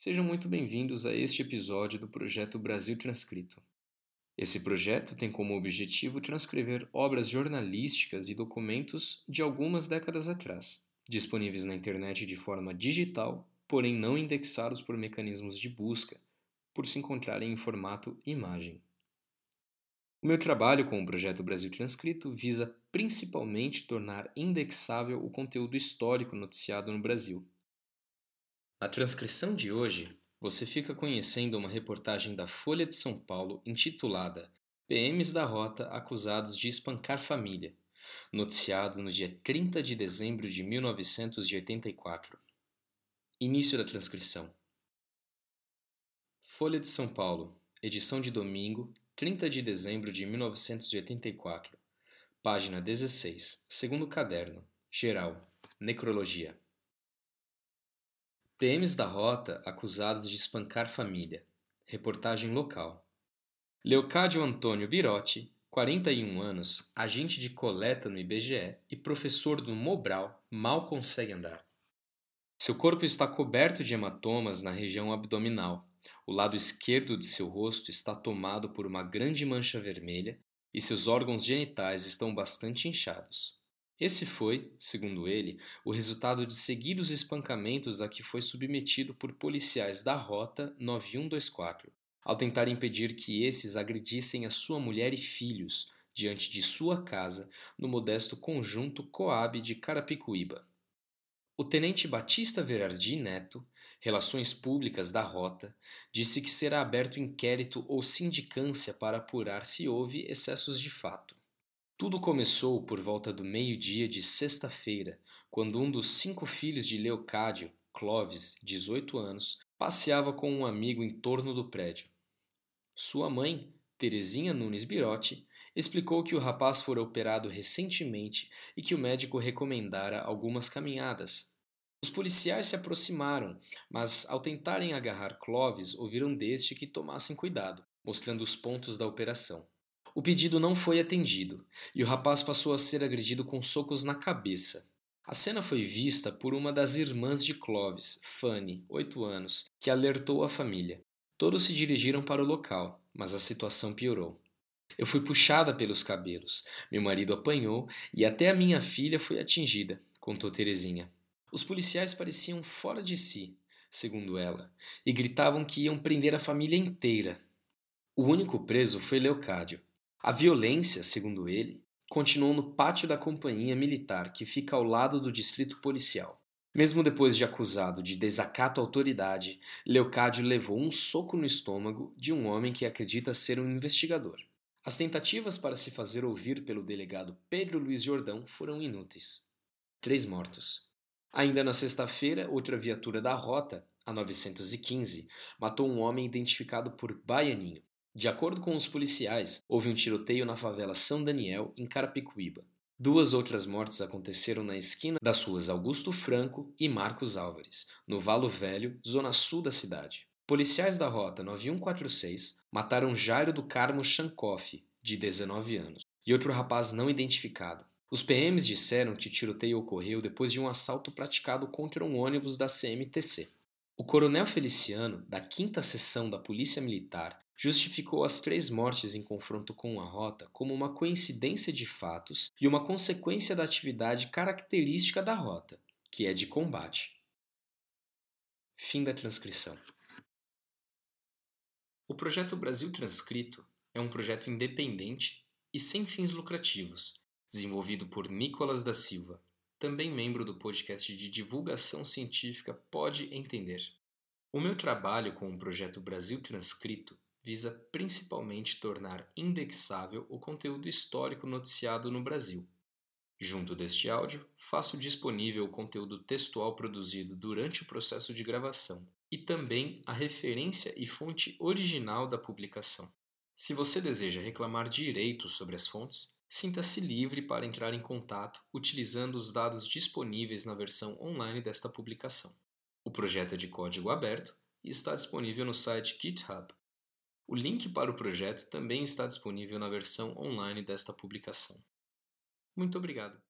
Sejam muito bem-vindos a este episódio do projeto Brasil Transcrito. Esse projeto tem como objetivo transcrever obras jornalísticas e documentos de algumas décadas atrás, disponíveis na internet de forma digital, porém não indexados por mecanismos de busca, por se encontrarem em formato imagem. O meu trabalho com o projeto Brasil Transcrito visa principalmente tornar indexável o conteúdo histórico noticiado no Brasil. Na transcrição de hoje, você fica conhecendo uma reportagem da Folha de São Paulo intitulada PMs da Rota acusados de espancar família, noticiado no dia 30 de dezembro de 1984. Início da transcrição. Folha de São Paulo, edição de domingo, 30 de dezembro de 1984. Página 16, segundo caderno, geral, necrologia. PMs da Rota acusados de espancar família. Reportagem local. Leocádio Antônio Birotti, 41 anos, agente de coleta no IBGE e professor do Mobral, mal consegue andar. Seu corpo está coberto de hematomas na região abdominal. O lado esquerdo de seu rosto está tomado por uma grande mancha vermelha e seus órgãos genitais estão bastante inchados. Esse foi, segundo ele, o resultado de seguidos espancamentos a que foi submetido por policiais da Rota 9124, ao tentar impedir que esses agredissem a sua mulher e filhos diante de sua casa no modesto conjunto Coab de Carapicuíba. O tenente Batista Verardi Neto, Relações Públicas da Rota, disse que será aberto inquérito ou sindicância para apurar se houve excessos de fato. Tudo começou por volta do meio-dia de sexta-feira, quando um dos cinco filhos de Leocádio, Clovis, 18 anos, passeava com um amigo em torno do prédio. Sua mãe, Terezinha Nunes Birotti, explicou que o rapaz fora operado recentemente e que o médico recomendara algumas caminhadas. Os policiais se aproximaram, mas ao tentarem agarrar Clovis, ouviram deste que tomassem cuidado, mostrando os pontos da operação. O pedido não foi atendido e o rapaz passou a ser agredido com socos na cabeça. A cena foi vista por uma das irmãs de Clovis, Fanny, 8 anos, que alertou a família. Todos se dirigiram para o local, mas a situação piorou. Eu fui puxada pelos cabelos, meu marido apanhou e até a minha filha foi atingida, contou Terezinha. Os policiais pareciam fora de si, segundo ela, e gritavam que iam prender a família inteira. O único preso foi Leocádio, a violência, segundo ele, continuou no pátio da companhia militar que fica ao lado do distrito policial. Mesmo depois de acusado de desacato à autoridade, Leocádio levou um soco no estômago de um homem que acredita ser um investigador. As tentativas para se fazer ouvir pelo delegado Pedro Luiz Jordão foram inúteis. Três mortos. Ainda na sexta-feira, outra viatura da rota, a 915, matou um homem identificado por Baianinho. De acordo com os policiais, houve um tiroteio na favela São Daniel, em Carapicuíba. Duas outras mortes aconteceram na esquina das ruas Augusto Franco e Marcos Álvares, no Valo Velho, zona sul da cidade. Policiais da rota 9146 mataram Jairo do Carmo Chankoff, de 19 anos, e outro rapaz não identificado. Os PMs disseram que o tiroteio ocorreu depois de um assalto praticado contra um ônibus da CMTC. O coronel Feliciano, da 5 Seção da Polícia Militar, justificou as três mortes em confronto com a rota como uma coincidência de fatos e uma consequência da atividade característica da rota, que é de combate. Fim da transcrição. O projeto Brasil Transcrito é um projeto independente e sem fins lucrativos, desenvolvido por Nicolas da Silva, também membro do podcast de divulgação científica Pode Entender. O meu trabalho com o projeto Brasil Transcrito visa principalmente tornar indexável o conteúdo histórico noticiado no Brasil. Junto deste áudio, faço disponível o conteúdo textual produzido durante o processo de gravação e também a referência e fonte original da publicação. Se você deseja reclamar direitos sobre as fontes, sinta-se livre para entrar em contato utilizando os dados disponíveis na versão online desta publicação. O projeto é de código aberto e está disponível no site GitHub o link para o projeto também está disponível na versão online desta publicação. Muito obrigado.